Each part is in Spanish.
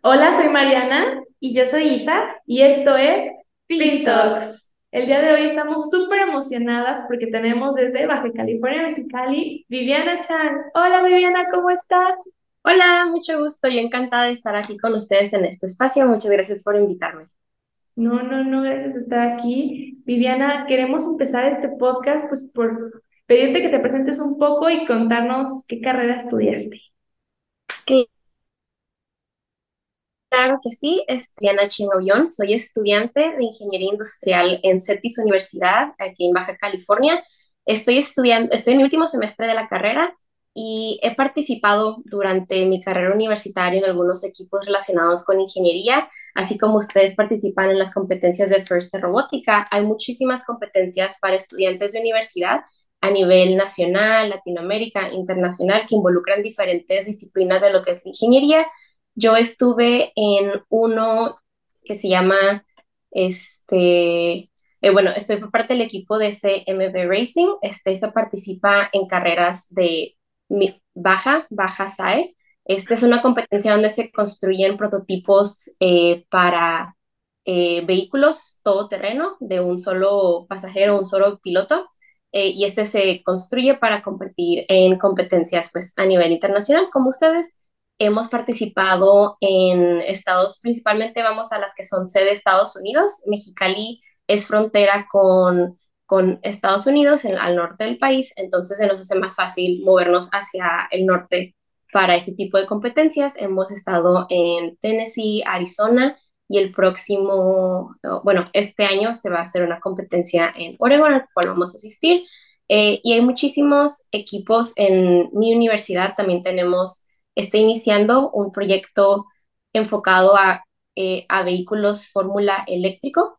Hola, soy Mariana y yo soy Isa y esto es Fin Talks. El día de hoy estamos súper emocionadas porque tenemos desde Baja California, Mexicali, Viviana Chan. Hola Viviana, ¿cómo estás? Hola, mucho gusto. Yo encantada de estar aquí con ustedes en este espacio. Muchas gracias por invitarme. No, no, no, gracias por estar aquí. Viviana, queremos empezar este podcast pues por pedirte que te presentes un poco y contarnos qué carrera estudiaste. Claro que sí, es Diana Chinovión, soy estudiante de Ingeniería Industrial en CETIS Universidad, aquí en Baja California. Estoy estudiando, estoy en mi último semestre de la carrera y he participado durante mi carrera universitaria en algunos equipos relacionados con ingeniería, así como ustedes participan en las competencias de FIRST de robótica. Hay muchísimas competencias para estudiantes de universidad a nivel nacional, Latinoamérica, internacional, que involucran diferentes disciplinas de lo que es ingeniería yo estuve en uno que se llama, este, eh, bueno, estoy por parte del equipo de CMB Racing. Este, se participa en carreras de baja, baja SAE. Esta es una competencia donde se construyen prototipos eh, para eh, vehículos todoterreno de un solo pasajero, un solo piloto. y este se construye para competir en competencias pues, a nivel internacional, como ustedes. Hemos participado en estados, principalmente vamos a las que son sede de Estados Unidos. Mexicali es frontera con, con Estados Unidos, en, al norte del país, entonces se nos hace más fácil movernos hacia el norte para ese tipo de competencias. Hemos estado en Tennessee, Arizona y el próximo, bueno, este año se va a hacer una competencia en Oregon, al cual vamos a asistir. Eh, y hay muchísimos equipos en mi universidad, también tenemos está iniciando un proyecto enfocado a, eh, a vehículos fórmula eléctrico,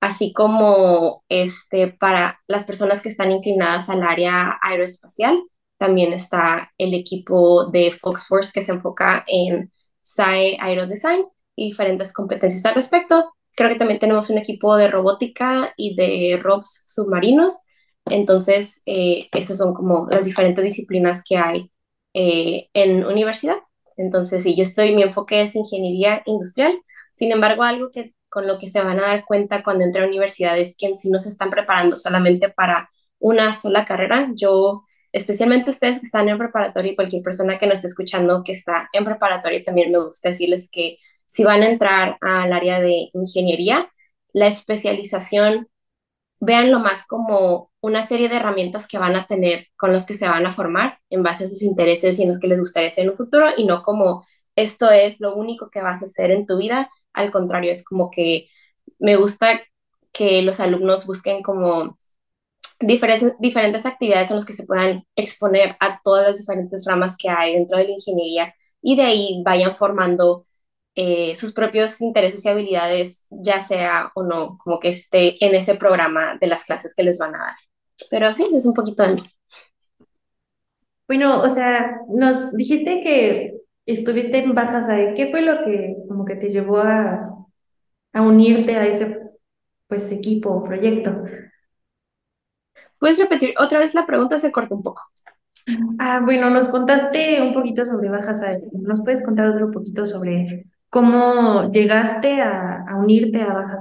así como este, para las personas que están inclinadas al área aeroespacial. También está el equipo de Fox Force que se enfoca en SAE Aerodesign y diferentes competencias al respecto. Creo que también tenemos un equipo de robótica y de ROBs submarinos. Entonces, eh, esas son como las diferentes disciplinas que hay eh, en universidad. Entonces, sí, yo estoy, mi enfoque es ingeniería industrial. Sin embargo, algo que con lo que se van a dar cuenta cuando entran a universidad es que si no se están preparando solamente para una sola carrera. Yo, especialmente ustedes que están en preparatoria y cualquier persona que nos esté escuchando que está en preparatoria, también me gusta decirles que si van a entrar al área de ingeniería, la especialización véanlo más como una serie de herramientas que van a tener con los que se van a formar en base a sus intereses y en los que les gustaría hacer en un futuro y no como esto es lo único que vas a hacer en tu vida. Al contrario, es como que me gusta que los alumnos busquen como diferentes, diferentes actividades en las que se puedan exponer a todas las diferentes ramas que hay dentro de la ingeniería y de ahí vayan formando eh, sus propios intereses y habilidades, ya sea o no, como que esté en ese programa de las clases que les van a dar. Pero sí, es un poquito. Bueno, o sea, nos dijiste que estuviste en Bajas ahí. ¿Qué fue lo que como que te llevó a, a unirte a ese pues equipo o proyecto? ¿Puedes repetir otra vez la pregunta? Se corta un poco. Ah, bueno, nos contaste un poquito sobre Bajas ¿Nos puedes contar otro poquito sobre ¿Cómo llegaste a, unirte a Baja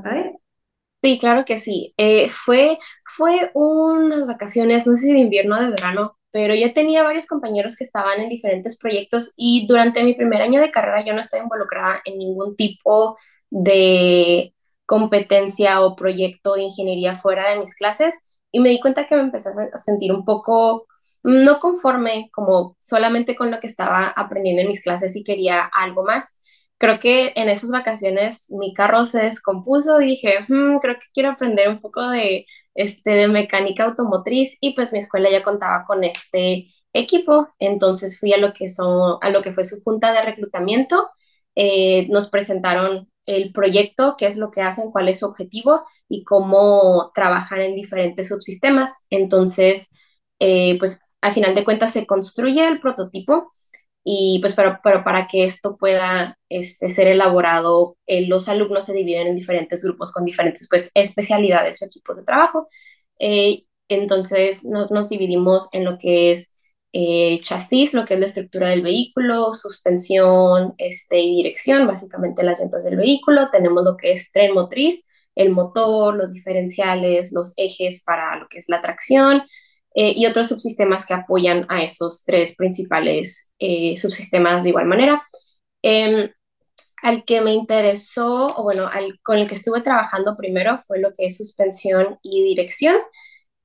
Sí, claro que sí. Eh, fue, fue unas vacaciones, no sé si de invierno o de verano, pero yo tenía varios compañeros que estaban en diferentes proyectos y durante mi primer año de carrera yo no estaba involucrada en ningún tipo de competencia o proyecto de ingeniería fuera de mis clases y me di cuenta que me empecé a sentir un poco no conforme como solamente con lo que estaba aprendiendo en mis clases y quería algo más. Creo que en esas vacaciones mi carro se descompuso y dije, hmm, creo que quiero aprender un poco de, este, de mecánica automotriz y pues mi escuela ya contaba con este equipo, entonces fui a lo que, son, a lo que fue su junta de reclutamiento, eh, nos presentaron el proyecto, qué es lo que hacen, cuál es su objetivo y cómo trabajan en diferentes subsistemas. Entonces, eh, pues al final de cuentas se construye el prototipo y pues pero, pero para que esto pueda este, ser elaborado, eh, los alumnos se dividen en diferentes grupos con diferentes pues especialidades o equipos de trabajo. Eh, entonces nos dividimos en lo que es eh, chasis, lo que es la estructura del vehículo, suspensión este, y dirección, básicamente las llantas del vehículo. Tenemos lo que es tren motriz, el motor, los diferenciales, los ejes para lo que es la tracción eh, y otros subsistemas que apoyan a esos tres principales eh, subsistemas de igual manera. Em, al que me interesó, o bueno, al, con el que estuve trabajando primero fue lo que es suspensión y dirección.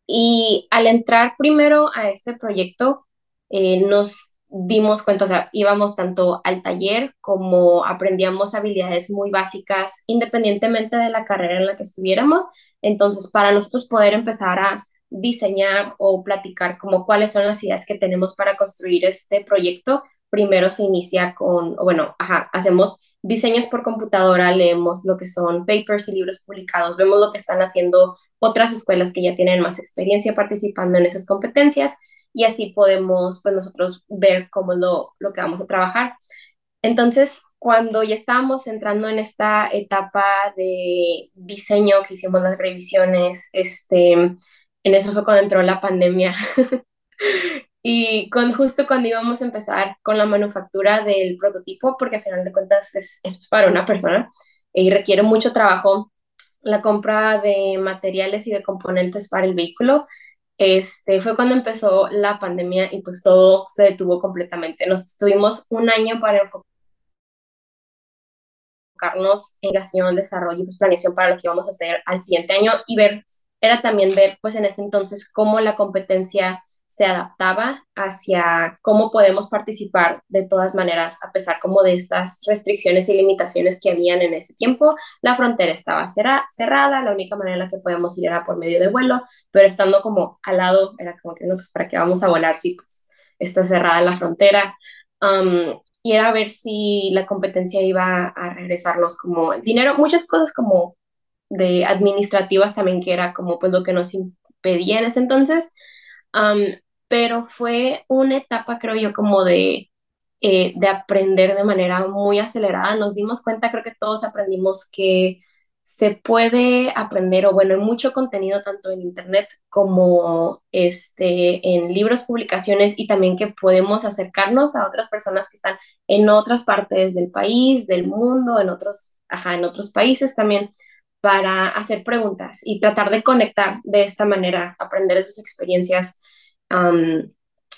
Y al entrar primero a este proyecto, eh, nos dimos cuenta, o sea, íbamos tanto al taller como aprendíamos habilidades muy básicas independientemente de la carrera en la que estuviéramos. Entonces, para nosotros poder empezar a diseñar o platicar como cuáles son las ideas que tenemos para construir este proyecto, primero se inicia con, bueno, ajá, hacemos diseños por computadora, leemos lo que son papers y libros publicados, vemos lo que están haciendo otras escuelas que ya tienen más experiencia participando en esas competencias y así podemos pues nosotros ver cómo es lo, lo que vamos a trabajar. Entonces, cuando ya estábamos entrando en esta etapa de diseño, que hicimos las revisiones, este, en eso fue cuando entró la pandemia. y con, justo cuando íbamos a empezar con la manufactura del prototipo, porque al final de cuentas es, para una persona y requiere mucho trabajo la compra de materiales y de componentes para el vehículo, este, fue cuando empezó la pandemia y pues todo se detuvo completamente. Nos tuvimos un año para enfocarnos en creación, desarrollo y pues, para lo que íbamos a hacer al siguiente año y ver, era también ver pues en ese entonces cómo la competencia se adaptaba hacia cómo podemos participar de todas maneras, a pesar como de estas restricciones y limitaciones que habían en ese tiempo. La frontera estaba cerrada, la única manera en la que podíamos ir era por medio de vuelo, pero estando como al lado, era como que no, pues para qué vamos a volar si pues está cerrada la frontera. Um, y era ver si la competencia iba a regresarnos como dinero, muchas cosas como de administrativas también, que era como pues lo que nos impedía en ese entonces. Pero fue una etapa, creo yo, como de, eh, de aprender de manera muy acelerada. Nos dimos cuenta, creo que todos aprendimos que se puede aprender, o bueno, en mucho contenido, tanto en Internet como este, en libros, publicaciones, y también que podemos acercarnos a otras personas que están en otras partes del país, del mundo, en otros, ajá, en otros países también, para hacer preguntas y tratar de conectar de esta manera, aprender de sus experiencias.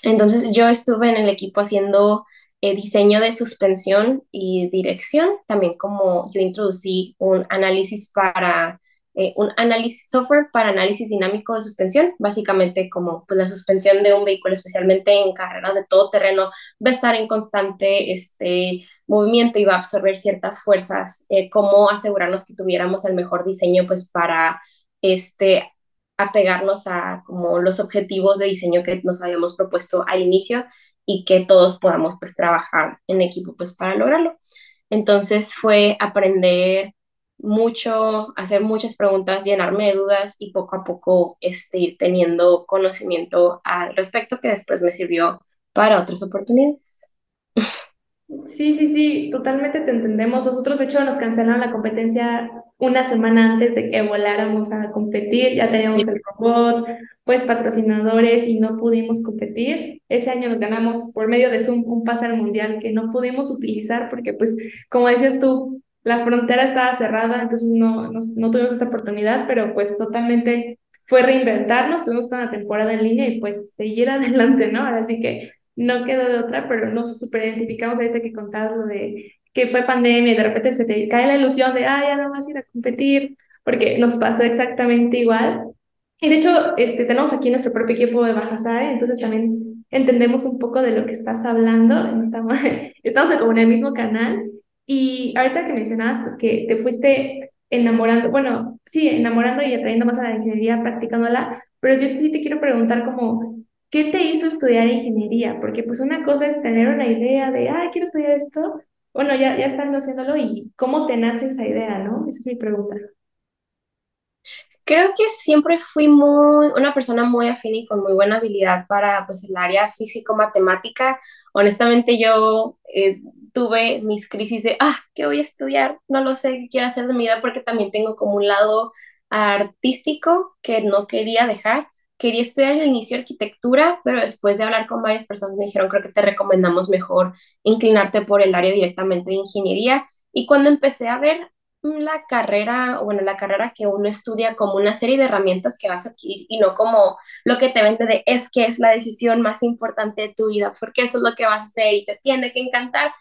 Entonces yo estuve en el equipo haciendo eh, diseño de suspensión y dirección, también como yo introducí un análisis para eh, un análisis software para análisis dinámico de suspensión, básicamente como pues, la suspensión de un vehículo, especialmente en carreras de todo terreno, va a estar en constante este, movimiento y va a absorber ciertas fuerzas, eh, cómo asegurarnos que tuviéramos el mejor diseño pues para este, apegarnos a como los objetivos de diseño que nos habíamos propuesto al inicio y que todos podamos pues trabajar en equipo pues para lograrlo. Entonces fue aprender mucho, hacer muchas preguntas, llenarme de dudas y poco a poco este, ir teniendo conocimiento al respecto que después me sirvió para otras oportunidades. Sí, sí, sí, totalmente te entendemos. Nosotros, de hecho, nos cancelaron la competencia una semana antes de que voláramos a competir. Ya teníamos el robot, pues patrocinadores y no pudimos competir. Ese año nos ganamos por medio de Zoom un pase al mundial que no pudimos utilizar porque, pues, como decías tú, la frontera estaba cerrada, entonces no, no, no tuvimos esta oportunidad, pero pues totalmente fue reinventarnos. Tuvimos toda una temporada en línea y pues seguir adelante, ¿no? Ahora sí que no quedó de otra, pero nos super identificamos ahorita que contabas lo de que fue pandemia y de repente se te cae la ilusión de, ah, ya no vas a ir a competir, porque nos pasó exactamente igual. Y de hecho, este, tenemos aquí nuestro propio equipo de Bajasare, entonces también entendemos un poco de lo que estás hablando, estamos, estamos como en el mismo canal. Y ahorita que mencionabas, pues que te fuiste enamorando, bueno, sí, enamorando y atrayendo más a la ingeniería, practicándola, pero yo sí te quiero preguntar como, ¿qué te hizo estudiar ingeniería? Porque pues una cosa es tener una idea de, ah, quiero estudiar esto, bueno, ya, ya estando haciéndolo y cómo te nace esa idea, ¿no? Esa es mi pregunta. Creo que siempre fui muy, una persona muy afín y con muy buena habilidad para pues, el área físico-matemática. Honestamente, yo eh, tuve mis crisis de, ah, ¿qué voy a estudiar? No lo sé, ¿qué quiero hacer de mi vida? Porque también tengo como un lado artístico que no quería dejar quería estudiar al inicio arquitectura, pero después de hablar con varias personas me dijeron, creo que te recomendamos mejor inclinarte por el área directamente de ingeniería. Y cuando empecé a ver la carrera, bueno, la carrera que uno estudia como una serie de herramientas que vas a adquirir y no como lo que te vende de es que es la decisión más importante de tu vida, porque eso es lo que vas a hacer y te tiene que encantar.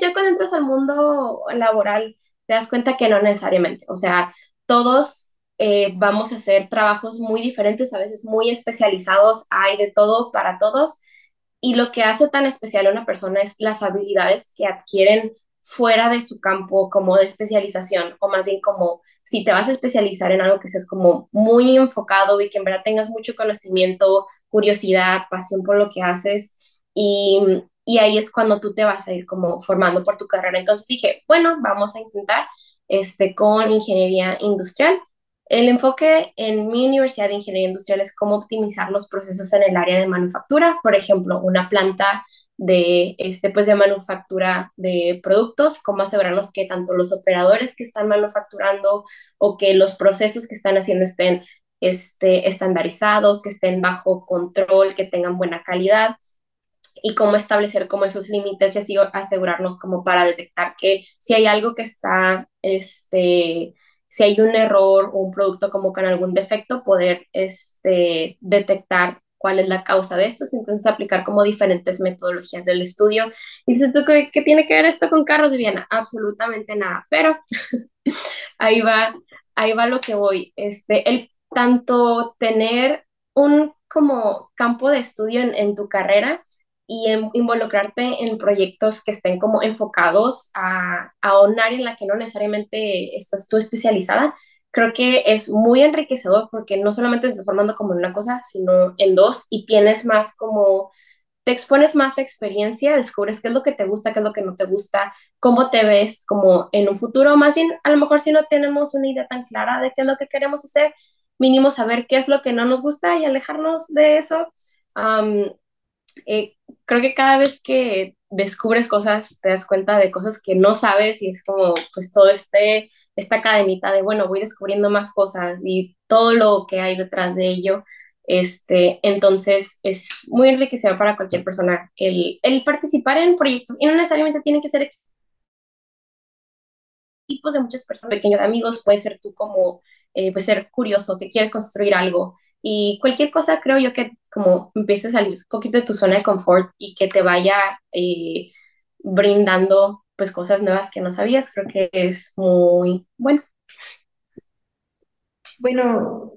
ya cuando entras al mundo laboral te das cuenta que no necesariamente, o sea, todos eh, vamos a hacer trabajos muy diferentes, a veces muy especializados, hay de todo para todos. Y lo que hace tan especial a una persona es las habilidades que adquieren fuera de su campo como de especialización, o más bien como si te vas a especializar en algo que seas como muy enfocado y que en verdad tengas mucho conocimiento, curiosidad, pasión por lo que haces. Y, y ahí es cuando tú te vas a ir como formando por tu carrera. Entonces dije, bueno, vamos a intentar este, con ingeniería industrial el enfoque en mi Universidad de Ingeniería Industrial es cómo optimizar los procesos en el área de manufactura. Por ejemplo, una planta de, este, pues de manufactura de productos, cómo asegurarnos que tanto los operadores que están manufacturando o que los procesos que están haciendo estén este, estandarizados, que estén bajo control, que tengan buena calidad y cómo establecer como esos límites y así asegurarnos como para detectar que si hay algo que está este, si hay un error o un producto con algún defecto, poder este, detectar cuál es la causa de estos, entonces aplicar como diferentes metodologías del estudio. Y dices tú, ¿qué, qué tiene que ver esto con carros, Viviana? Absolutamente nada, pero ahí va, ahí va lo que voy. Este, el tanto tener un como campo de estudio en, en tu carrera y involucrarte en proyectos que estén como enfocados a, a un área en la que no necesariamente estás tú especializada, creo que es muy enriquecedor porque no solamente te estás formando como en una cosa, sino en dos y tienes más como, te expones más experiencia, descubres qué es lo que te gusta, qué es lo que no te gusta, cómo te ves como en un futuro, más bien a lo mejor si no tenemos una idea tan clara de qué es lo que queremos hacer, mínimo saber qué es lo que no nos gusta y alejarnos de eso. Eh, creo que cada vez que descubres cosas, te das cuenta de cosas que no sabes y es como, pues todo este, esta cadenita de, bueno, voy descubriendo más cosas y todo lo que hay detrás de ello. Este, entonces es muy enriquecedor para cualquier persona el, el participar en proyectos y no necesariamente tiene que ser tipos de muchas personas, pequeños amigos, puede ser tú como, eh, puede ser curioso, que quieres construir algo y cualquier cosa creo yo que como empiece a salir un poquito de tu zona de confort y que te vaya eh, brindando pues cosas nuevas que no sabías, creo que es muy bueno. Bueno,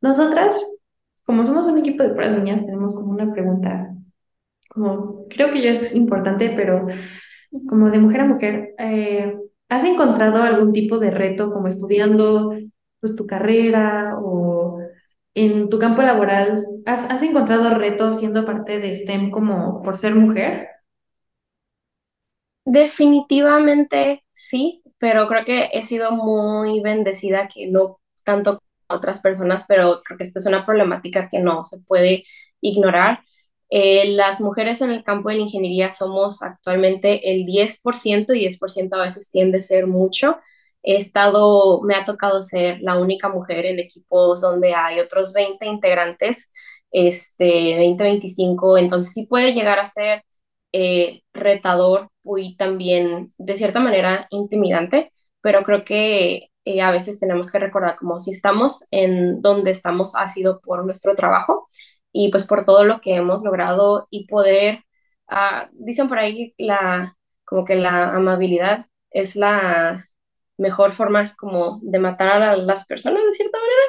nosotras, como somos un equipo de puras niñas, tenemos como una pregunta, como creo que ya es importante, pero como de mujer a mujer, eh, ¿has encontrado algún tipo de reto como estudiando pues tu carrera o en tu campo laboral, ¿has, encontrado retos siendo parte de STEM como por ser mujer? Definitivamente sí, pero creo que he sido muy bendecida que no tanto otras personas, pero creo que esta es una problemática que no se puede ignorar. Eh, las mujeres en el campo de la ingeniería somos actualmente el 10% y 10% a veces tiende a ser mucho. He estado, me ha tocado ser la única mujer en equipos donde hay otros 20 integrantes, este, 20, 25, entonces sí puede llegar a ser eh, retador y también de cierta manera intimidante, pero creo que eh, a veces tenemos que recordar como si estamos en donde estamos ha sido por nuestro trabajo y pues por todo lo que hemos logrado y poder, ah, dicen por ahí la, como que la amabilidad es la mejor forma como de matar a las personas de cierta manera.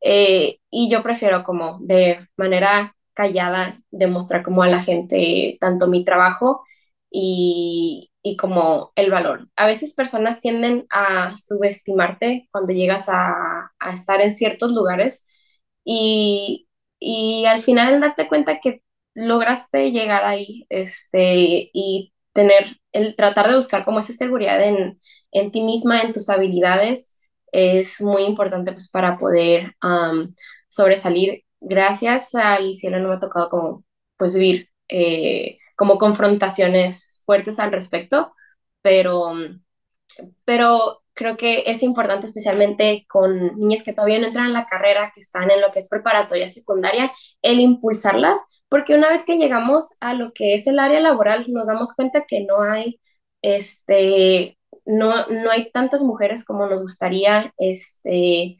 Eh, y yo prefiero como de manera callada demostrar como a la gente tanto mi trabajo y, y como el valor. A veces personas tienden a subestimarte cuando llegas a, a estar en ciertos lugares y, y al final darte cuenta que lograste llegar ahí este, y tener, el tratar de buscar como esa seguridad en, en ti misma, en tus habilidades, es muy importante pues para poder sobresalir. Gracias al cielo no me ha tocado como pues vivir eh, como confrontaciones fuertes al respecto, pero, pero creo que es importante especialmente con niñas que todavía no entran en la carrera, que están en lo que es preparatoria secundaria, el impulsarlas, porque una vez que llegamos a lo que es el área laboral, nos damos cuenta que no hay, este, no, no hay tantas mujeres como nos gustaría, este,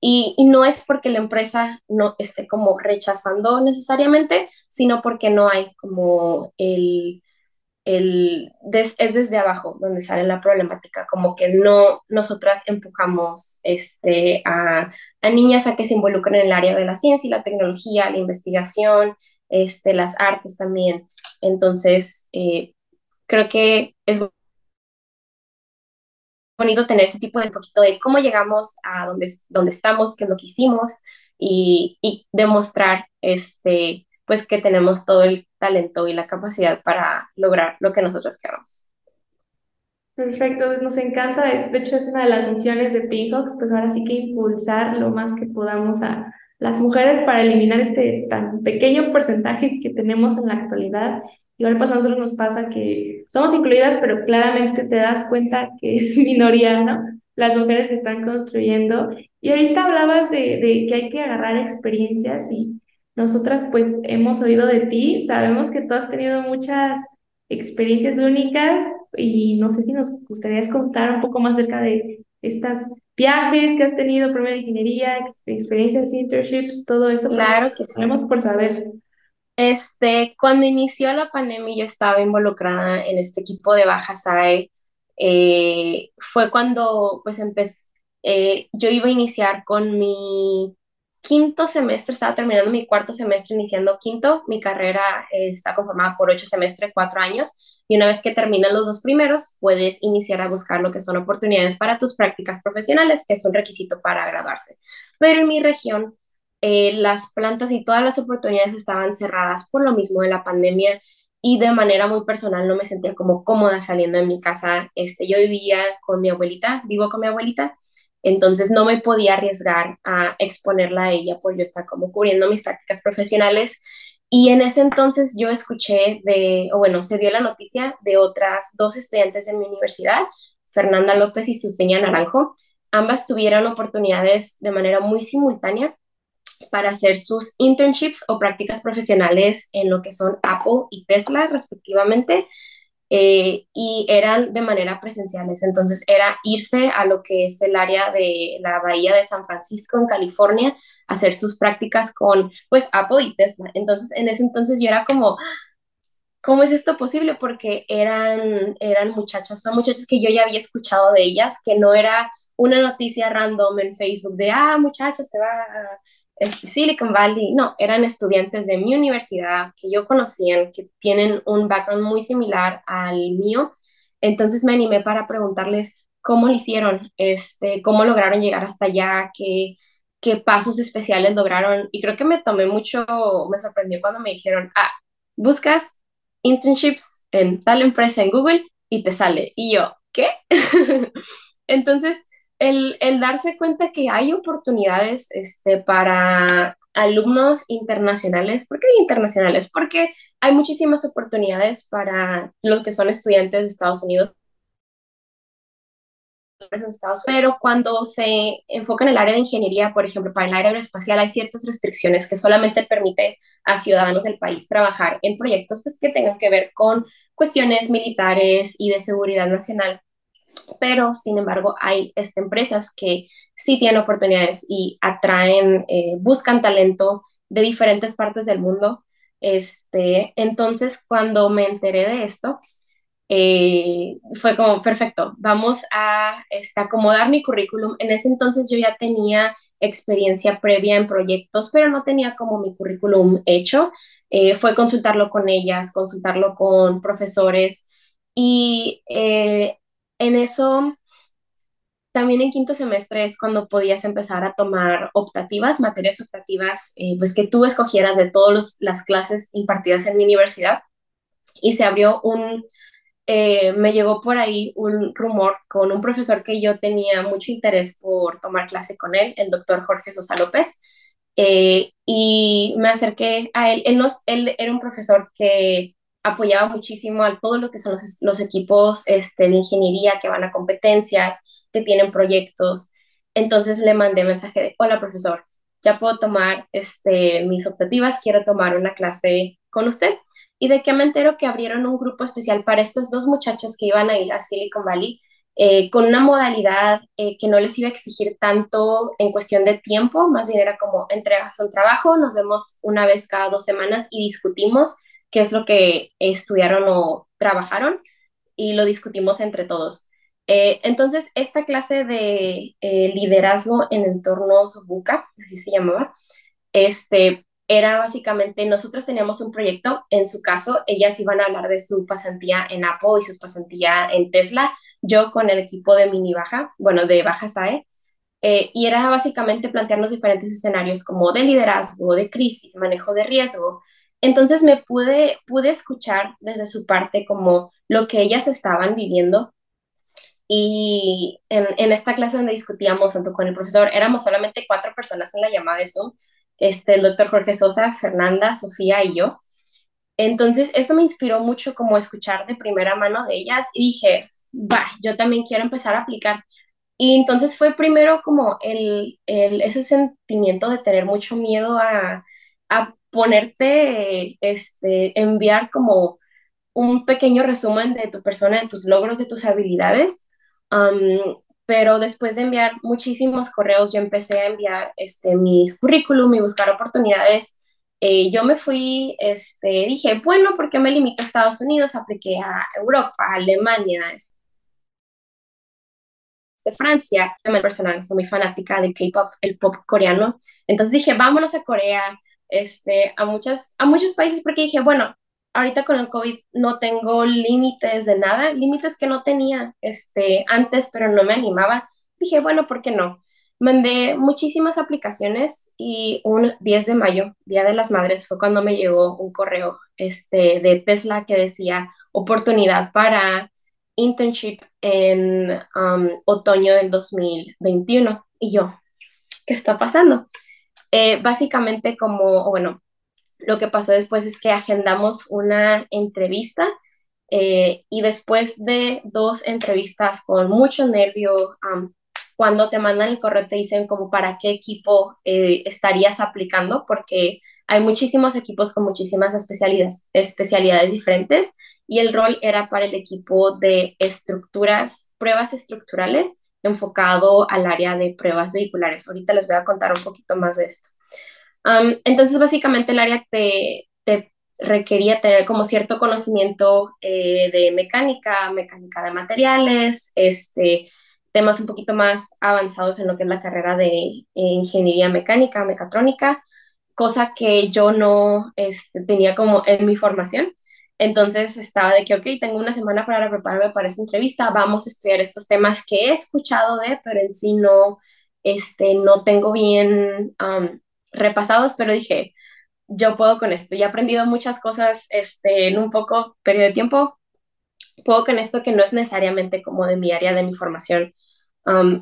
y, no es porque la empresa no esté como rechazando necesariamente, sino porque no hay como el, el es desde abajo donde sale la problemática, como que no nosotras empujamos este, a, a, niñas a que se involucren en el área de la ciencia y la tecnología, la investigación, este, las artes también. Entonces, eh, creo que es bonito tener ese tipo de poquito de cómo llegamos a donde, donde estamos, qué es lo que hicimos y, y demostrar este, pues que tenemos todo el talento y la capacidad para lograr lo que nosotros queramos. Perfecto, nos encanta, es, de hecho es una de las misiones de Pinhawks, pues ahora sí que impulsar lo más que podamos a las mujeres para eliminar este tan pequeño porcentaje que tenemos en la actualidad Igual pues a nosotros nos pasa que somos incluidas, pero claramente te das cuenta que es minoría, ¿no? Las mujeres que están construyendo. Y ahorita hablabas de, de que hay que agarrar experiencias y nosotras pues hemos oído de ti, sabemos que tú has tenido muchas experiencias únicas y no sé si nos gustaría contar un poco más acerca de estas viajes que has tenido, primero ingeniería, experiencias, internships, todo eso. Claro que sí. Tenemos por saber. Este, cuando inició la pandemia, yo estaba involucrada en este equipo de Baja SAE. Eh, fue cuando, pues, empecé, eh, yo iba a iniciar con mi quinto semestre, estaba terminando mi cuarto semestre, iniciando quinto. Mi carrera eh, está conformada por ocho semestres, cuatro años. Y una vez que terminan los dos primeros, puedes iniciar a buscar lo que son oportunidades para tus prácticas profesionales, que es un requisito para graduarse. Pero en mi región, eh, las plantas y todas las oportunidades estaban cerradas por lo mismo de la pandemia y de manera muy personal no me sentía como cómoda saliendo de mi casa. Este, yo vivía con mi abuelita, vivo con mi abuelita, entonces no me podía arriesgar a exponerla a ella por yo estar como cubriendo mis prácticas profesionales. Y en ese entonces yo escuché de, o bueno, se dio la noticia de otras dos estudiantes de mi universidad, Fernanda López y Sufeña Naranjo. Ambas tuvieron oportunidades de manera muy simultánea para hacer sus internships o prácticas profesionales en lo que son Apple y Tesla, respectivamente, eh, y eran de manera presenciales. Entonces era irse a lo que es el área de la bahía de San Francisco, en California, hacer sus prácticas con, pues, Apple y Tesla. Entonces, en ese entonces yo era como, ¿cómo es esto posible? Porque eran, eran muchachas, son muchachas que yo ya había escuchado de ellas, que no era una noticia random en Facebook de, ah, muchachas, se va a Silicon Valley, no, eran estudiantes de mi universidad que yo conocía, que tienen un background muy similar al mío. Entonces me animé para preguntarles cómo lo hicieron, este, cómo lograron llegar hasta allá, qué, qué pasos especiales lograron. Y creo que me tomé mucho, me sorprendió cuando me dijeron, ah, buscas internships en tal empresa en Google y te sale. Y yo, ¿qué? Entonces, el, el, darse cuenta que hay oportunidades este, para alumnos internacionales. ¿Por qué internacionales? Porque hay muchísimas oportunidades para los que son estudiantes de Estados Unidos. Pero cuando se enfoca en el área de ingeniería, por ejemplo, para el área aeroespacial, hay ciertas restricciones que solamente permite a ciudadanos del país trabajar en proyectos pues, que tengan que ver con cuestiones militares y de seguridad nacional pero sin embargo hay este, empresas que sí tienen oportunidades y atraen, eh, buscan talento de diferentes partes del mundo. Este, entonces, cuando me enteré de esto, eh, fue como, perfecto, vamos a este, acomodar mi currículum. En ese entonces yo ya tenía experiencia previa en proyectos, pero no tenía como mi currículum hecho. Eh, fue consultarlo con ellas, consultarlo con profesores y en eso, también en quinto semestre es cuando podías empezar a tomar optativas, materias optativas, eh, pues que tú escogieras de todas las clases impartidas en mi universidad. Y se abrió un, eh, me llegó por ahí un rumor con un profesor que yo tenía mucho interés por tomar clase con él, el doctor Jorge Sosa López. Eh, y me acerqué a él. Él, nos, él era un profesor que apoyaba muchísimo a todo lo que son los, equipos este, de ingeniería que van a competencias, que tienen proyectos. Entonces le mandé mensaje de, hola profesor, ya puedo tomar este, mis optativas, quiero tomar una clase con usted. Y de que me entero que abrieron un grupo especial para estas dos muchachas que iban a ir a Silicon Valley eh, con una modalidad eh, que no les iba a exigir tanto en cuestión de tiempo, más bien era como entregas un trabajo, nos vemos una vez cada dos semanas y discutimos qué es lo que estudiaron o trabajaron y lo discutimos entre todos. Eh, entonces, esta clase de liderazgo en entornos buca, así se llamaba, este, era básicamente, nosotros teníamos un proyecto, en su caso, ellas iban a hablar de su pasantía en Apple y su pasantía en Tesla, yo con el equipo de mini baja, bueno, de baja SAE, eh, y era básicamente plantearnos diferentes escenarios como de liderazgo, de crisis, manejo de riesgo. Entonces me pude, pude escuchar desde su parte como lo que ellas estaban viviendo. Y en, en esta clase donde discutíamos tanto con el profesor, éramos solamente cuatro personas en la llamada de Zoom, este, el doctor Jorge Sosa, Fernanda, Sofía y yo. Entonces, esto me inspiró mucho como escuchar de primera mano de ellas y dije, va, yo también quiero empezar a aplicar. Y entonces fue primero como el, el, ese sentimiento de tener mucho miedo a, a ponerte, este, enviar como un pequeño resumen de tu persona, de tus logros, de tus habilidades. pero después de enviar muchísimos correos, yo empecé a enviar este, mi currículum y buscar oportunidades. Eh, yo me fui, este, dije, bueno, ¿por qué me limito a Estados Unidos? Apliqué a Europa, Alemania, de Francia. Yo personal soy muy fanática del K-pop, el pop coreano. Entonces dije, vámonos a Corea, este, a, muchas, a muchos países, porque dije, bueno, ahorita con el COVID no tengo límites de nada, límites que no tenía este, antes, pero no me animaba. Dije, bueno, ¿por qué no? Mandé muchísimas aplicaciones y un 10 de mayo, Día de las Madres, fue cuando me llegó un correo este, de Tesla que decía oportunidad para internship en um, otoño del 2021. Y yo, ¿qué está pasando? Eh, básicamente como, bueno, lo que pasó después es que agendamos una entrevista eh, y después de dos entrevistas con mucho nervio, cuando te mandan el correo te dicen como para qué equipo eh, estarías aplicando, porque hay muchísimos equipos con muchísimas especialidades diferentes y el rol era para el equipo de estructuras, pruebas estructurales enfocado al área de pruebas vehiculares. Ahorita les voy a contar un poquito más de esto. entonces, básicamente el área te, te, requería tener como cierto conocimiento eh, de mecánica, mecánica de materiales, este, temas un poquito más avanzados en lo que es la carrera de eh, ingeniería mecánica, mecatrónica, cosa que yo no este, tenía como en mi formación. Entonces estaba de que, ok, tengo una semana para prepararme para esta entrevista, vamos a estudiar estos temas que he escuchado de, pero en sí no, este, no tengo bien repasados, pero dije, yo puedo con esto. Ya he aprendido muchas cosas este, en un poco periodo de tiempo. Puedo con esto que no es necesariamente como de mi área de mi formación.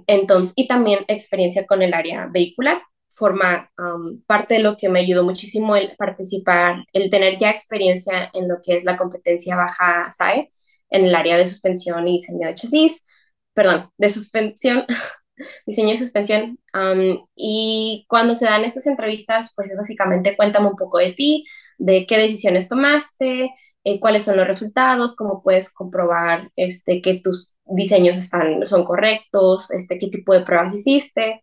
entonces, y también experiencia con el área vehicular forma um, parte de lo que me ayudó muchísimo el participar, el tener ya experiencia en lo que es la competencia baja SAE en el área de suspensión y diseño de chasis, perdón, de suspensión, diseño y suspensión. Um, y cuando se dan estas entrevistas, pues es básicamente cuéntame un poco de ti, de qué decisiones tomaste, eh, cuáles son los resultados, cómo puedes comprobar este, que tus diseños están, son correctos, este, qué tipo de pruebas hiciste.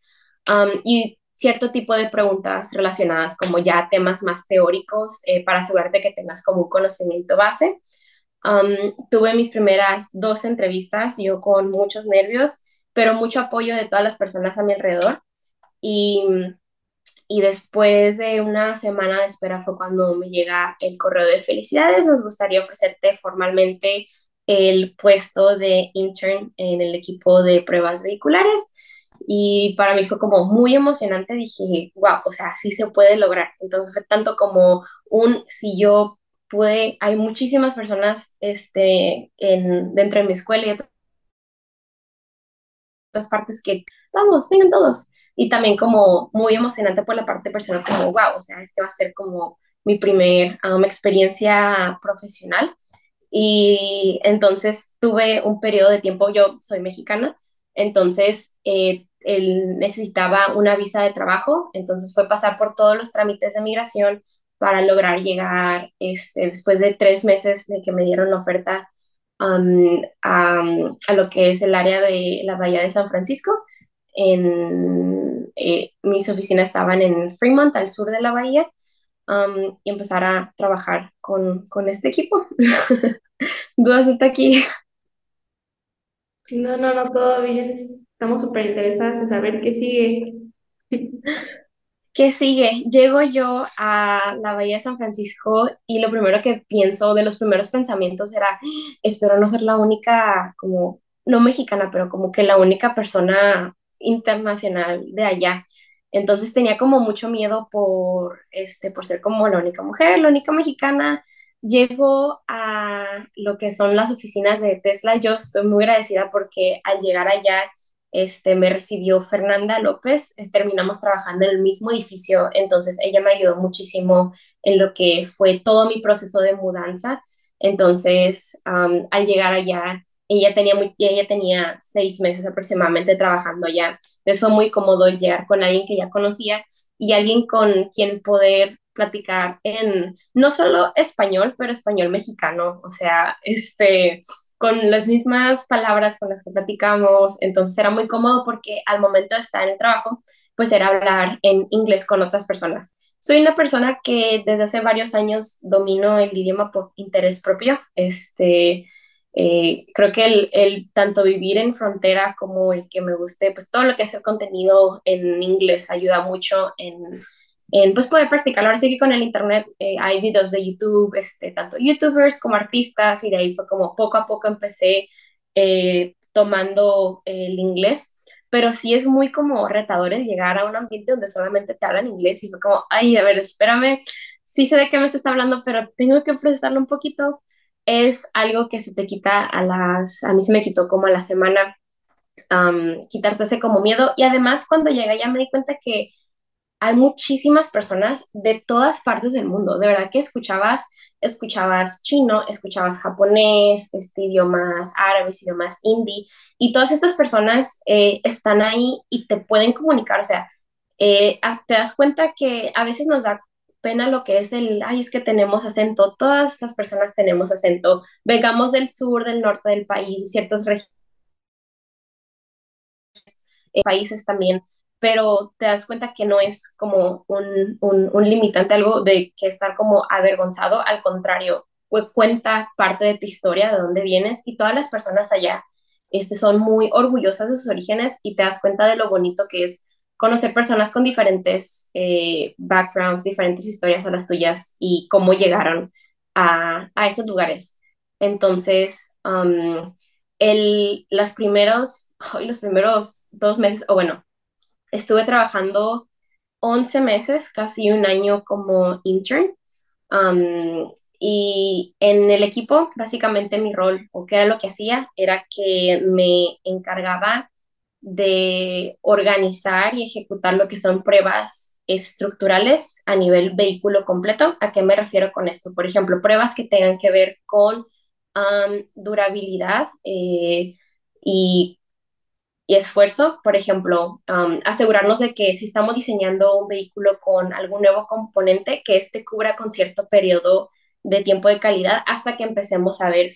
Um, y cierto tipo de preguntas relacionadas como ya temas más teóricos eh, para asegurarte que tengas como un conocimiento base. tuve mis primeras dos entrevistas, yo con muchos nervios, pero mucho apoyo de todas las personas a mi alrededor. Y, y después de una semana de espera fue cuando me llega el correo de felicidades. Nos gustaría ofrecerte formalmente el puesto de intern en el equipo de pruebas vehiculares y para mí fue como muy emocionante, dije, wow, o sea, sí se puede lograr. Entonces fue tanto como un, si yo pude, hay muchísimas personas este, en, dentro de mi escuela y otras partes que, vamos, vengan todos. Y también como muy emocionante por la parte personal, como, wow, o sea, este va a ser como mi primer um, experiencia profesional. Y entonces tuve un periodo de tiempo, yo soy mexicana, Entonces, eh, él necesitaba una visa de trabajo, entonces fue pasar por todos los trámites de migración para lograr llegar, este, después de tres meses de que me dieron la oferta, um, a, a, lo que es el área de la Bahía de San Francisco. En, eh, mis oficinas estaban en Fremont, al sur de la bahía, um, y empezar a trabajar con, con este equipo. ¿Dudas está aquí? No, no, no, todo bien. Estamos súper interesadas en saber qué sigue. ¿Qué sigue? Llego yo a la Bahía de San Francisco y lo primero que pienso, de los primeros pensamientos era, espero no ser la única, como, no mexicana, pero como que la única persona internacional de allá. Entonces tenía como mucho miedo por, este, por ser como la única mujer, la única mexicana. Llego a lo que son las oficinas de Tesla. Yo estoy muy agradecida porque al llegar allá este, me recibió Fernanda López, terminamos trabajando en el mismo edificio, entonces ella me ayudó muchísimo en lo que fue todo mi proceso de mudanza. Entonces, al llegar allá, ella tenía, ella tenía seis meses aproximadamente trabajando allá. Entonces fue muy cómodo llegar con alguien que ya conocía y alguien con quien poder platicar en no solo español, pero español mexicano, o sea, este, con las mismas palabras con las que platicamos, entonces era muy cómodo porque al momento de estar en el trabajo, pues era hablar en inglés con otras personas. Soy una persona que desde hace varios años domino el idioma por interés propio, este, eh, creo que el, el, tanto vivir en frontera como el que me guste, pues todo lo que es el contenido en inglés ayuda mucho en en pues poder practicarlo. Ahora sí que con el internet eh, hay videos de YouTube, este, tanto youtubers como artistas, y de ahí fue como poco a poco empecé eh, tomando el inglés, pero sí es muy como retador el llegar a un ambiente donde solamente te hablan inglés y fue como, ay, a ver, espérame, sí sé de qué me estás hablando, pero tengo que procesarlo un poquito. Es algo que se te quita a las, a mí se me quitó como a la semana, quitarte ese como miedo y además cuando llegué ya me di cuenta que hay muchísimas personas de todas partes del mundo. De verdad que escuchabas, escuchabas chino, escuchabas japonés, este, idiomas árabes, idiomas hindi, y todas estas personas eh, están ahí y te pueden comunicar. O sea, eh, te das cuenta que a veces nos da pena lo que es el, ay, es que tenemos acento, todas las personas tenemos acento, vengamos del sur, del norte del país, ciertas regiones, eh, países también pero te das cuenta que no es como un, un, limitante, algo de que estar como avergonzado, al contrario, cuenta parte de tu historia, de dónde vienes, y todas las personas allá este, son muy orgullosas de sus orígenes y te das cuenta de lo bonito que es conocer personas con diferentes eh, backgrounds, diferentes historias a las tuyas y cómo llegaron a, a esos lugares. Entonces, um, el, los, primeros, los primeros dos meses, o bueno, estuve trabajando 11 meses, casi un año como intern. y en el equipo, básicamente mi rol, o qué era lo que hacía, era que me encargaba de organizar y ejecutar lo que son pruebas estructurales a nivel vehículo completo. ¿A qué me refiero con esto? Por ejemplo, pruebas que tengan que ver con durabilidad eh, y y esfuerzo, por ejemplo, asegurarnos de que si estamos diseñando un vehículo con algún nuevo componente, que éste cubra con cierto periodo de tiempo de calidad hasta que empecemos a ver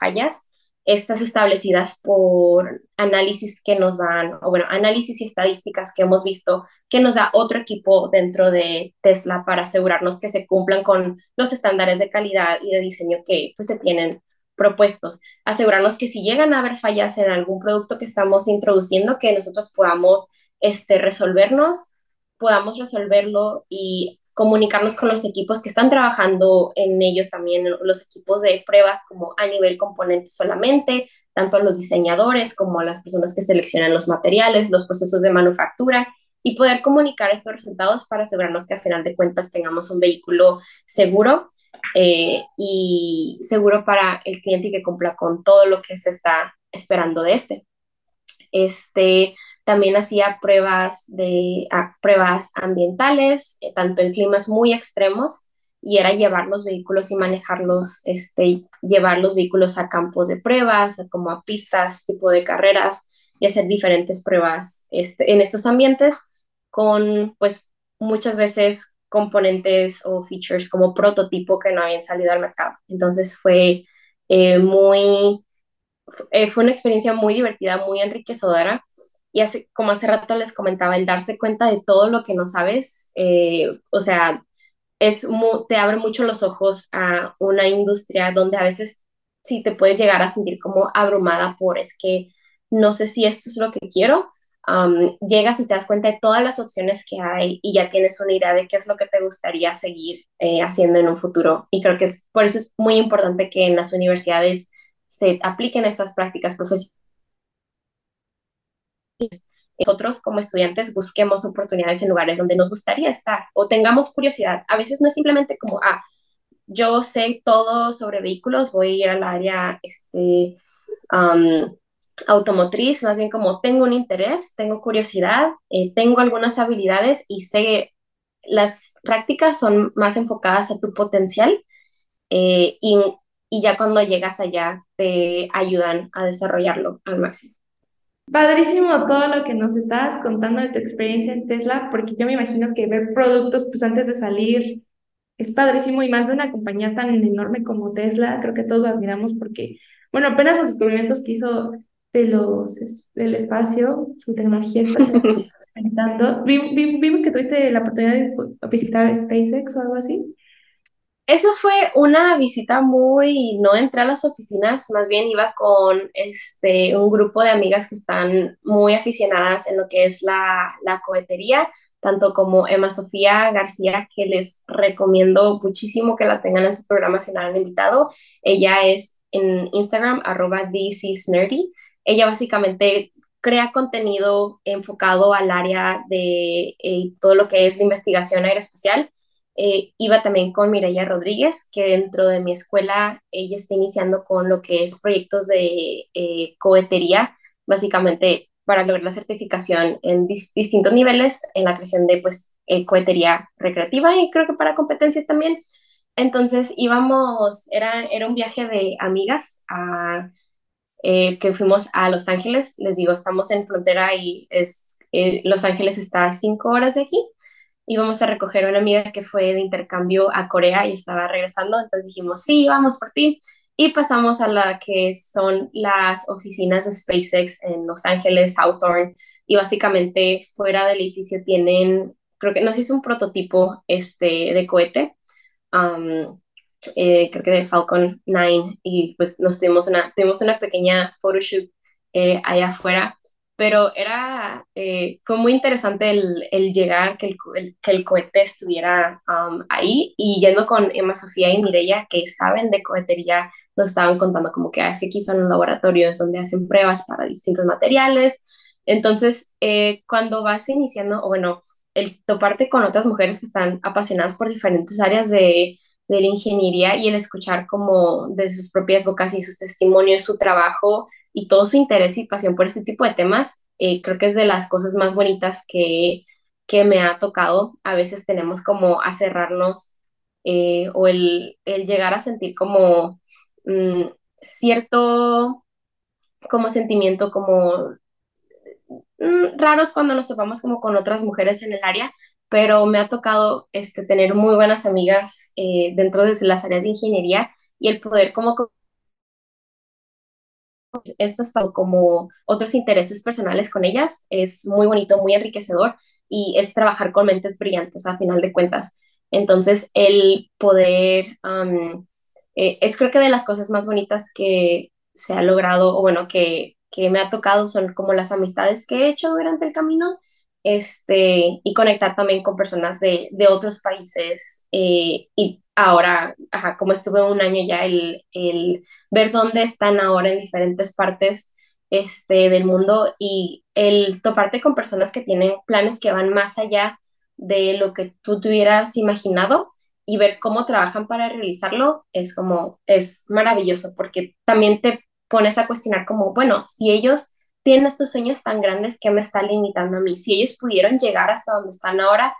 fallas, estas establecidas por análisis que nos dan, o bueno, análisis y estadísticas que hemos visto que nos da otro equipo dentro de Tesla para asegurarnos que se cumplan con los estándares de calidad y de diseño que pues, se tienen propuestos. Asegurarnos que si llegan a haber fallas en algún producto que estamos introduciendo, que nosotros podamos este, resolvernos, podamos resolverlo y comunicarnos con los equipos que están trabajando en ellos también, los equipos de pruebas como a nivel componente solamente, tanto a los diseñadores como a las personas que seleccionan los materiales, los procesos de manufactura y poder comunicar estos resultados para asegurarnos que a final de cuentas tengamos un vehículo seguro eh, y seguro para el cliente y que cumpla con todo lo que se está esperando de este. Este también hacía pruebas de pruebas ambientales, eh, tanto en climas muy extremos, y era llevar los vehículos y manejarlos, este, llevar los vehículos a campos de pruebas, como a pistas, tipo de carreras, y hacer diferentes pruebas este, en estos ambientes con, pues, muchas veces componentes o features como prototipo que no habían salido al mercado. Entonces fue eh, muy, eh, fue una experiencia muy divertida, muy enriquecedora. Y así, como hace rato les comentaba, el darse cuenta de todo lo que no sabes, eh, o sea, es te abre mucho los ojos a una industria donde a veces sí te puedes llegar a sentir como abrumada por es que no sé si esto es lo que quiero. Llegas y te das cuenta de todas las opciones que hay y ya tienes una idea de qué es lo que te gustaría seguir eh, haciendo en un futuro. Y creo que es, por eso es muy importante que en las universidades se apliquen estas prácticas profesionales nosotros como estudiantes busquemos oportunidades en lugares donde nos gustaría estar o tengamos curiosidad. A veces no es simplemente como, ah, yo sé todo sobre vehículos, voy a ir al área este, automotriz, más bien como tengo un interés, tengo curiosidad, eh, tengo algunas habilidades y sé las prácticas son más enfocadas a tu potencial eh, y, y ya cuando llegas allá te ayudan a desarrollarlo al máximo. Padrísimo todo lo que nos estabas contando de tu experiencia en Tesla, porque yo me imagino que ver productos pues antes de salir es padrísimo y más de una compañía tan enorme como Tesla, creo que todos lo admiramos porque, bueno, apenas los descubrimientos que hizo de los, del espacio, su tecnología espacial, vimos que tuviste la oportunidad de visitar SpaceX o algo así. Eso fue una visita muy, no entré a las oficinas, más bien iba con este, un grupo de amigas que están muy aficionadas en lo que es la, la cohetería, tanto como Emma Sofía García, que les recomiendo muchísimo que la tengan en su programa si no la han invitado. Ella es en Instagram, arroba Nerdy. Ella básicamente crea contenido enfocado al área de eh, todo lo que es la investigación aeroespacial eh, iba también con Mireya Rodríguez, que dentro de mi escuela ella está iniciando con lo que es proyectos de eh, cohetería, básicamente para lograr la certificación en distintos niveles en la creación de pues cohetería recreativa y creo que para competencias también. Entonces íbamos, era, era un viaje de amigas a, que fuimos a Los Ángeles, les digo, estamos en frontera y es, Los Ángeles está a cinco horas de aquí íbamos a recoger a una amiga que fue de intercambio a Corea y estaba regresando, entonces dijimos, sí, vamos por ti. Y pasamos a la que son las oficinas de SpaceX en Los Ángeles, Hawthorne, y básicamente fuera del edificio tienen, creo que no sé si es un prototipo este, de cohete, eh, creo que de Falcon 9, y pues nos tuvimos una, tuvimos una pequeña photoshoot eh, allá afuera pero era, eh, fue muy interesante el, el llegar, que el, que el cohete estuviera um, ahí y yendo con Emma Sofía y Mireya, que saben de cohetería, nos estaban contando como que ah, aquí son laboratorios donde hacen pruebas para distintos materiales. Entonces, eh, cuando vas iniciando, o bueno, el toparte con otras mujeres que están apasionadas por diferentes áreas de, de la ingeniería y el escuchar como de sus propias bocas y sus testimonios, su trabajo, y todo su interés y pasión por este tipo de temas, eh, creo que es de las cosas más bonitas que, que me ha tocado. A veces tenemos como a cerrarnos eh, o el, el, llegar a sentir como mm, cierto como sentimiento como mm, raros cuando nos topamos como con otras mujeres en el área, pero me ha tocado este, tener muy buenas amigas eh, dentro de las áreas de ingeniería y el poder como estos como otros intereses personales con ellas es muy bonito, muy enriquecedor y es trabajar con mentes brillantes a final de cuentas. Entonces, el poder, eh, es creo que de las cosas más bonitas que se ha logrado, o bueno, que, que me ha tocado son como las amistades que he hecho durante el camino este, y conectar también con personas de, de otros países. Eh, y ahora, ajá, como estuve un año ya, el, el, ver dónde están ahora en diferentes partes este, del mundo y el toparte con personas que tienen planes que van más allá de lo que tú tuvieras imaginado y ver cómo trabajan para realizarlo es como, es maravilloso porque también te pones a cuestionar como, bueno, si ellos tienen estos sueños tan grandes que me están limitando a mí. Si ellos pudieron llegar hasta donde están ahora,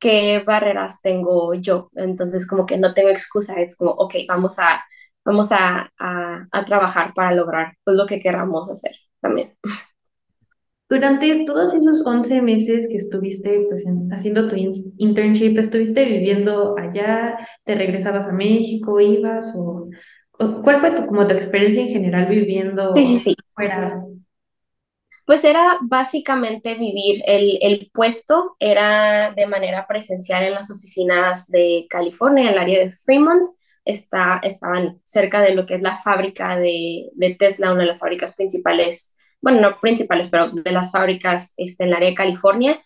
¿qué barreras tengo yo? Entonces, como que no tengo excusa, es como, ok, vamos a, vamos a, a, trabajar para lograr pues, lo que queramos hacer también. Durante todos esos 11 meses que estuviste pues, haciendo tu internship, ¿estuviste viviendo allá? ¿Te regresabas a México? ¿Ibas? O, ¿Cuál fue tu, como tu experiencia en general viviendo sí, sí, sí. fuera? Pues era básicamente vivir, el, el, puesto era de manera presencial en las oficinas de California, en el área de Fremont, está, estaban cerca de lo que es la fábrica de, de Tesla, una de las fábricas principales bueno, no principales, pero de las fábricas este, en el área de California.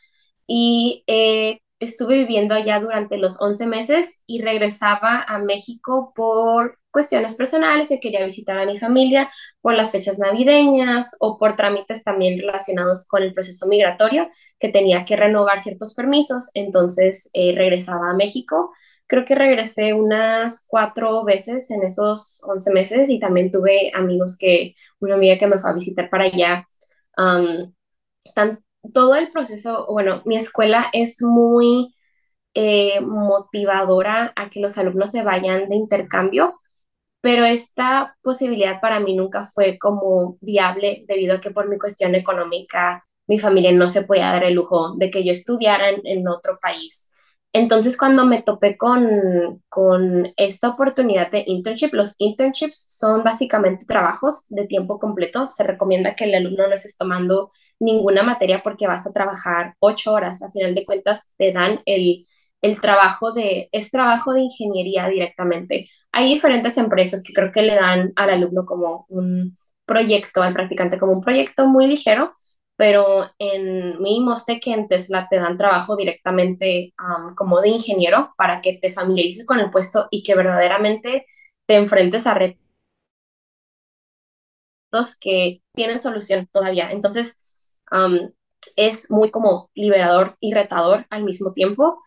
Y eh, estuve viviendo allá durante los 11 meses y regresaba a México por cuestiones personales, que quería visitar a mi familia por las fechas navideñas o por trámites también relacionados con el proceso migratorio, que tenía que renovar ciertos permisos, entonces eh, regresaba a México. Creo que regresé unas cuatro veces en esos 11 meses y también tuve amigos que, una amiga que me fue a visitar para allá. todo el proceso, bueno, mi escuela es muy eh, motivadora a que los alumnos se vayan de intercambio, pero esta posibilidad para mí nunca fue como viable debido a que por mi cuestión económica mi familia no se podía dar el lujo de que yo estudiara en otro país. Entonces, cuando me topé con, con esta oportunidad de internship, los internships son básicamente trabajos de tiempo completo. Se recomienda que el alumno no estés tomando ninguna materia porque vas a trabajar ocho horas. A final de cuentas, te dan el, el trabajo de, es trabajo de ingeniería directamente. Hay diferentes empresas que creo que le dan al alumno como un proyecto, al practicante como un proyecto muy ligero pero en mínimo sé que en Tesla te dan trabajo directamente como de ingeniero para que te familiarices con el puesto y que verdaderamente te enfrentes a retos que tienen solución todavía. Entonces, es muy como liberador y retador al mismo tiempo.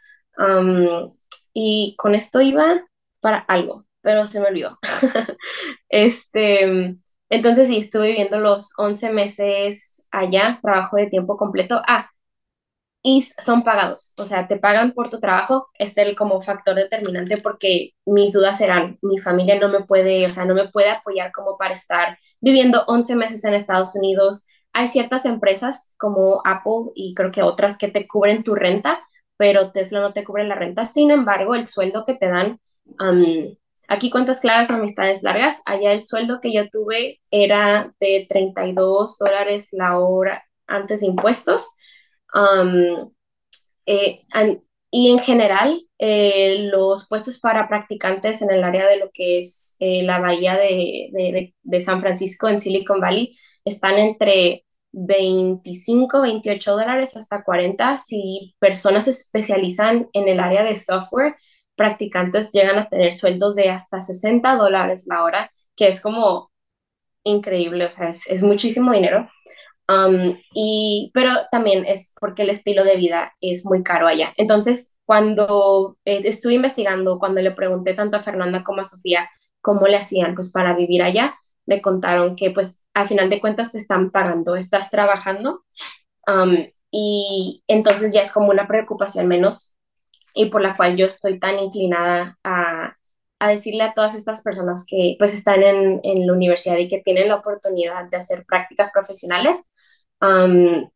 Y con esto iba para algo, pero se me olvidó. este, entonces sí, estuve viviendo los 11 meses allá, trabajo de tiempo completo. Ah, y son pagados, o sea, te pagan por tu trabajo, es el como factor determinante porque mis dudas serán, mi familia no me puede, o sea, no me puede apoyar como para estar viviendo 11 meses en Estados Unidos. Hay ciertas empresas como Apple y creo que otras que te cubren tu renta, pero Tesla no te cubre la renta. Sin embargo, el sueldo que te dan Aquí cuentas claras, amistades largas. Allá el sueldo que yo tuve era de 32 dólares la hora antes de impuestos. Eh, y en general, eh, los puestos para practicantes en el área de lo que es eh, la bahía de, de, San Francisco en Silicon Valley están entre 25, 28 dólares hasta 40 si personas se especializan en el área de software practicantes llegan a tener sueldos de hasta 60 dólares la hora, que es como increíble, o sea, es, muchísimo dinero. Um, y, pero también es porque el estilo de vida es muy caro allá. Entonces, cuando eh, estuve investigando, cuando le pregunté tanto a Fernanda como a Sofía cómo le hacían pues para vivir allá, me contaron que pues al final de cuentas te están pagando, estás trabajando um, y entonces ya es como una preocupación menos y por la cual yo estoy tan inclinada a, a decirle a todas estas personas que pues están en, en, la universidad y que tienen la oportunidad de hacer prácticas profesionales,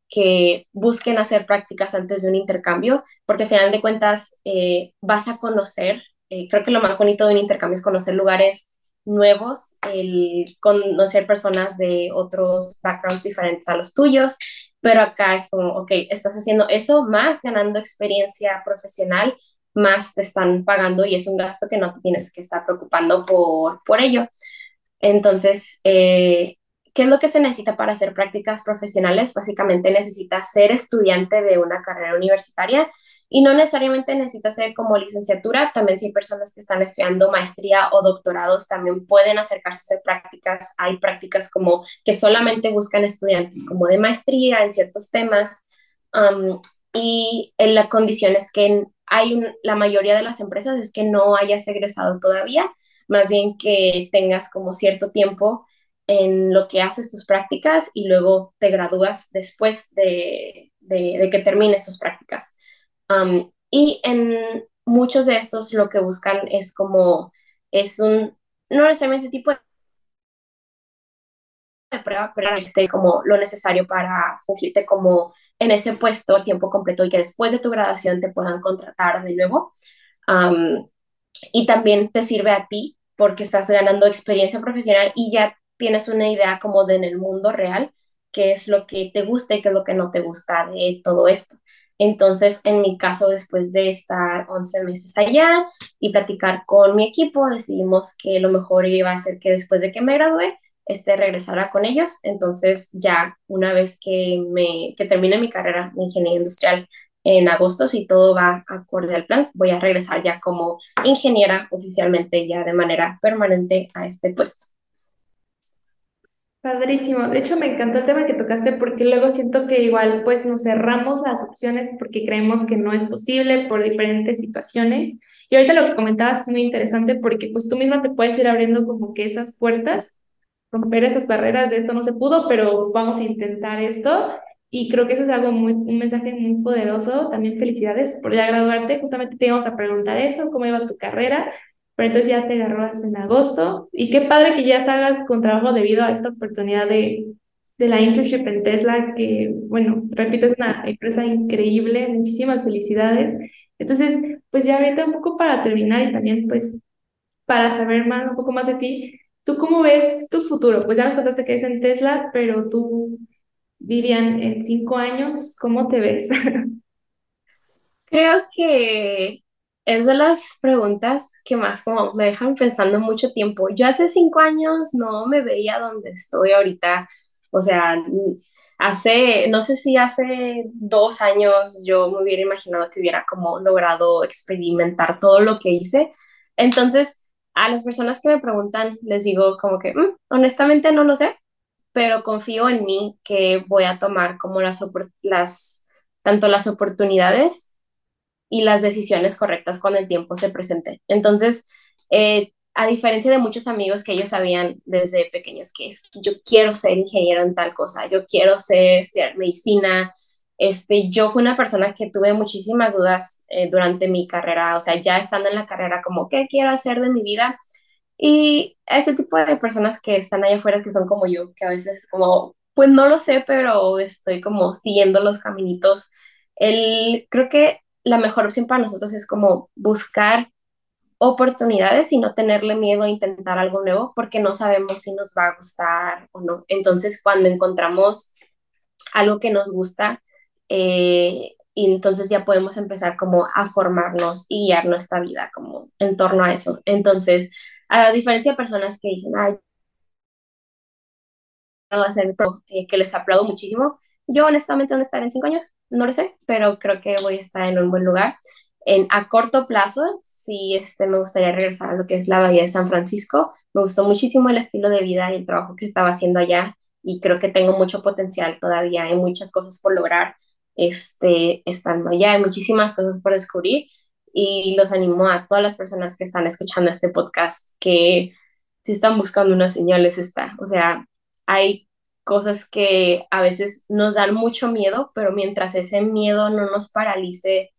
que busquen hacer prácticas antes de un intercambio, porque al final de cuentas eh, vas a conocer, eh, creo que lo más bonito de un intercambio es conocer lugares nuevos, el conocer personas de otros backgrounds diferentes a los tuyos, pero acá es como, ok, estás haciendo eso más ganando experiencia profesional, más te están pagando y es un gasto que no tienes que estar preocupando por, por ello. Entonces, eh, ¿qué es lo que se necesita para hacer prácticas profesionales? Básicamente necesitas ser estudiante de una carrera universitaria y no necesariamente necesita ser como licenciatura, también si hay personas que están estudiando maestría o doctorados, también pueden acercarse a hacer prácticas. Hay prácticas como que solamente buscan estudiantes como de maestría en ciertos temas. y en la condición es que hay la mayoría de las empresas es que no hayas egresado todavía, más bien que tengas como cierto tiempo en lo que haces tus prácticas y luego te gradúas después de, que termines tus prácticas y en muchos de estos lo que buscan es como, es un, no necesariamente tipo de prueba, pero como lo necesario para fungirte como en ese puesto a tiempo completo y que después de tu graduación te puedan contratar de nuevo. y también te sirve a ti porque estás ganando experiencia profesional y ya tienes una idea como de en el mundo real qué es lo que te gusta y qué es lo que no te gusta de todo esto. Entonces, en mi caso, después de estar 11 meses allá y platicar con mi equipo, decidimos que lo mejor iba a ser que después de que me gradué, este, regresara con ellos. Entonces, ya una vez que, me, que termine mi carrera de ingeniería industrial en agosto, si todo va acorde al plan, voy a regresar ya como ingeniera oficialmente, ya de manera permanente a este puesto. Padrísimo. De hecho, me encantó el tema que tocaste porque luego siento que igual pues nos cerramos las opciones porque creemos que no es posible por diferentes situaciones. Y ahorita lo que comentabas es muy interesante porque pues tú misma te puedes ir abriendo como que esas puertas romper esas barreras de esto no se pudo, pero vamos a intentar esto. Y creo que eso es algo muy, un mensaje muy poderoso. También felicidades por ya graduarte. Justamente te íbamos a preguntar eso, cómo iba tu carrera, pero entonces ya te agarras en agosto. Y qué padre que ya salgas con trabajo debido a esta oportunidad de, de la internship en Tesla, que, bueno, repito, es una empresa increíble. Muchísimas felicidades. Entonces, pues ya ahorita un poco para terminar y también pues para saber más, un poco más de ti, ¿Tú cómo ves tu futuro? Pues ya nos contaste que es en Tesla, pero tú, Vivian, en cinco años, ¿cómo te ves? Creo que es de las preguntas que más como me dejan pensando mucho tiempo. Yo hace cinco años no me veía donde estoy ahorita. O sea, hace, no sé si hace dos años yo me hubiera imaginado que hubiera como logrado experimentar todo lo que hice. Entonces, a las personas que me preguntan les digo como que mm, honestamente no lo sé, pero confío en mí que voy a tomar como las, tanto las oportunidades y las decisiones correctas cuando el tiempo se presente. Entonces, eh, a diferencia de muchos amigos que ellos sabían desde pequeños que es, yo quiero ser ingeniero en tal cosa, yo quiero ser, estudiar medicina, este, yo fui una persona que tuve muchísimas dudas eh, durante mi carrera, o sea, ya estando en la carrera, como, ¿qué quiero hacer de mi vida? Y ese tipo de personas que están allá afuera, que son como yo, que a veces como, pues no lo sé, pero estoy como siguiendo los caminitos. El, creo que la mejor opción para nosotros es como buscar oportunidades y no tenerle miedo a intentar algo nuevo porque no sabemos si nos va a gustar o no. Entonces, cuando encontramos algo que nos gusta, eh, entonces ya podemos empezar como a formarnos y guiar nuestra vida como en torno a eso. Entonces, a diferencia de personas que dicen, ay, eh, que les aplaudo muchísimo, yo honestamente dónde estar en cinco años, no lo sé, pero creo que voy a estar en un buen lugar. En, a corto plazo, sí este, me gustaría regresar a lo que es la Bahía de San Francisco. Me gustó muchísimo el estilo de vida y el trabajo que estaba haciendo allá y creo que tengo mucho potencial todavía, hay muchas cosas por lograr este, estando allá. Hay muchísimas cosas por descubrir y los animo a todas las personas que están escuchando este podcast que si están buscando unas señales está. O sea, hay cosas que a veces nos dan mucho miedo, pero mientras ese miedo no nos paralice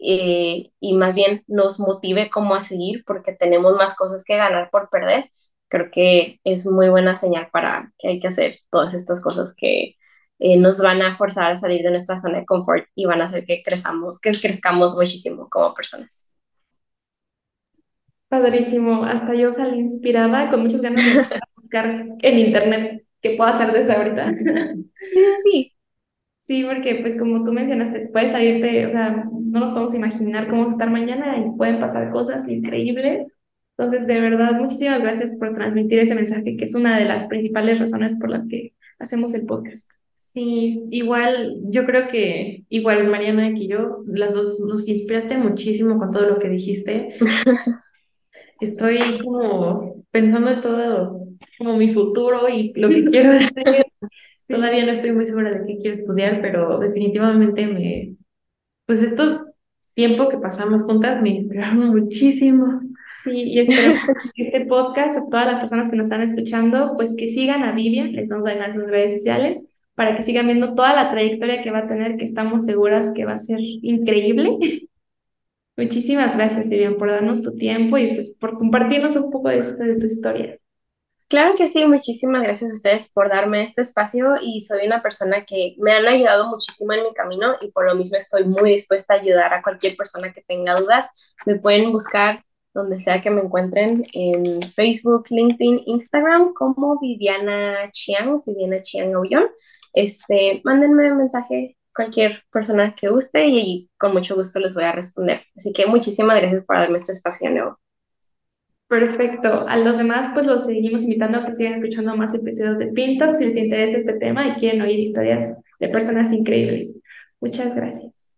eh, y más bien nos motive como a seguir porque tenemos más cosas que ganar por perder, creo que es muy buena señal para que hay que hacer todas estas cosas que eh, nos van a forzar a salir de nuestra zona de confort y van a hacer que crezcamos, que crezcamos muchísimo como personas. Padrísimo, hasta yo salí inspirada con muchas ganas de buscar en internet qué puedo hacer desde ahorita. Sí, sí. Sí, porque pues como tú mencionaste, puedes salirte, o sea, no nos podemos imaginar cómo vamos a estar mañana y pueden pasar cosas increíbles. Entonces, de verdad, muchísimas gracias por transmitir ese mensaje, que es una de las principales razones por las que hacemos el podcast. Sí, igual, yo creo que igual Mariana que yo, las dos nos inspiraste muchísimo con todo lo que dijiste. Estoy como pensando en todo como mi futuro y lo que quiero hacer. Todavía no estoy muy segura de qué quiero estudiar, pero definitivamente me, pues estos tiempos que pasamos juntas me inspiraron muchísimo. Sí, y espero que este podcast, a todas las personas que nos están escuchando, pues que sigan a Vivian, les vamos a dejar sus redes sociales para que sigan viendo toda la trayectoria que va a tener, que estamos seguras que va a ser increíble. Muchísimas gracias, Vivian, por darnos tu tiempo y pues por compartirnos un poco de, de tu historia. Claro que sí, muchísimas gracias a ustedes por darme este espacio y soy una persona que me han ayudado muchísimo en mi camino y por lo mismo estoy muy dispuesta a ayudar a cualquier persona que tenga dudas. Me pueden buscar donde sea que me encuentren en Facebook, LinkedIn, Instagram como Viviana Chiang, Viviana Chiang Aullón. Este, mándenme un mensaje cualquier persona que guste y con mucho gusto les voy a responder. Así que muchísimas gracias por darme este espacio nuevo. Perfecto. A los demás, pues los seguimos invitando a que sigan escuchando más episodios de Pinto si les interesa este tema y quieren oír historias de personas increíbles. Muchas gracias.